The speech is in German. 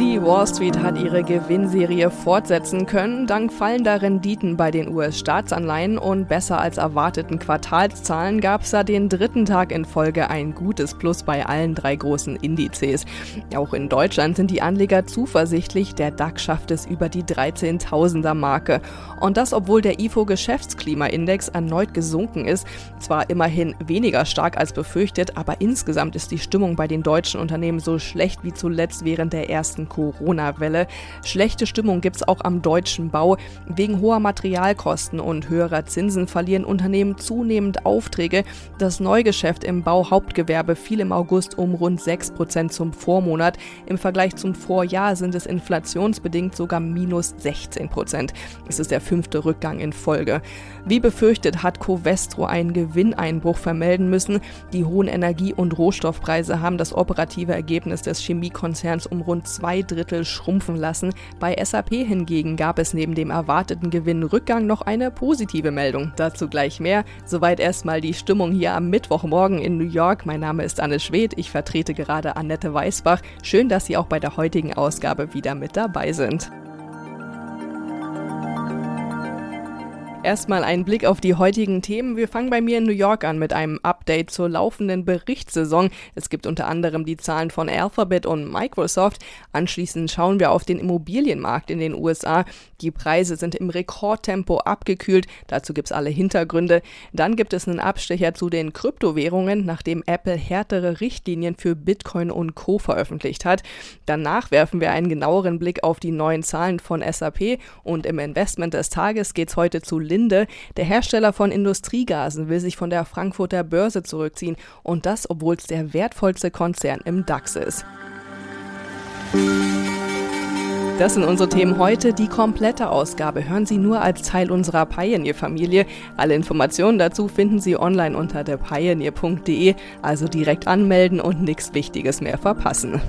Die Wall Street hat ihre Gewinnserie fortsetzen können, dank fallender Renditen bei den US-Staatsanleihen und besser als erwarteten Quartalszahlen gab es da den dritten Tag in Folge ein gutes Plus bei allen drei großen Indizes. Auch in Deutschland sind die Anleger zuversichtlich, der DAX schafft es über die 13.000er Marke. Und das, obwohl der IFO-Geschäftsklimaindex erneut gesunken ist, zwar immerhin weniger stark als befürchtet, aber insgesamt ist die Stimmung bei den deutschen Unternehmen so schlecht wie zuletzt während der ersten Corona-Welle. Schlechte Stimmung gibt es auch am deutschen Bau. Wegen hoher Materialkosten und höherer Zinsen verlieren Unternehmen zunehmend Aufträge. Das Neugeschäft im Bauhauptgewerbe fiel im August um rund 6 Prozent zum Vormonat. Im Vergleich zum Vorjahr sind es inflationsbedingt sogar minus 16 Prozent. Es ist der fünfte Rückgang in Folge. Wie befürchtet hat Covestro einen Gewinneinbruch vermelden müssen. Die hohen Energie- und Rohstoffpreise haben das operative Ergebnis des Chemiekonzerns um rund zwei zwei Drittel schrumpfen lassen. Bei SAP hingegen gab es neben dem erwarteten Gewinnrückgang noch eine positive Meldung. Dazu gleich mehr. Soweit erstmal die Stimmung hier am Mittwochmorgen in New York. Mein Name ist Anne Schwedt. Ich vertrete gerade Annette Weißbach. Schön, dass Sie auch bei der heutigen Ausgabe wieder mit dabei sind. Erstmal ein Blick auf die heutigen Themen. Wir fangen bei mir in New York an mit einem Update zur laufenden Berichtssaison. Es gibt unter anderem die Zahlen von Alphabet und Microsoft. Anschließend schauen wir auf den Immobilienmarkt in den USA. Die Preise sind im Rekordtempo abgekühlt. Dazu gibt es alle Hintergründe. Dann gibt es einen Abstecher zu den Kryptowährungen, nachdem Apple härtere Richtlinien für Bitcoin und Co. veröffentlicht hat. Danach werfen wir einen genaueren Blick auf die neuen Zahlen von SAP und im Investment des Tages geht es heute zu Linde. Der Hersteller von Industriegasen will sich von der Frankfurter Börse zurückziehen und das, obwohl es der wertvollste Konzern im DAX ist. Das sind unsere Themen heute. Die komplette Ausgabe hören Sie nur als Teil unserer Pioneer-Familie. Alle Informationen dazu finden Sie online unter derpioneer.de, also direkt anmelden und nichts Wichtiges mehr verpassen.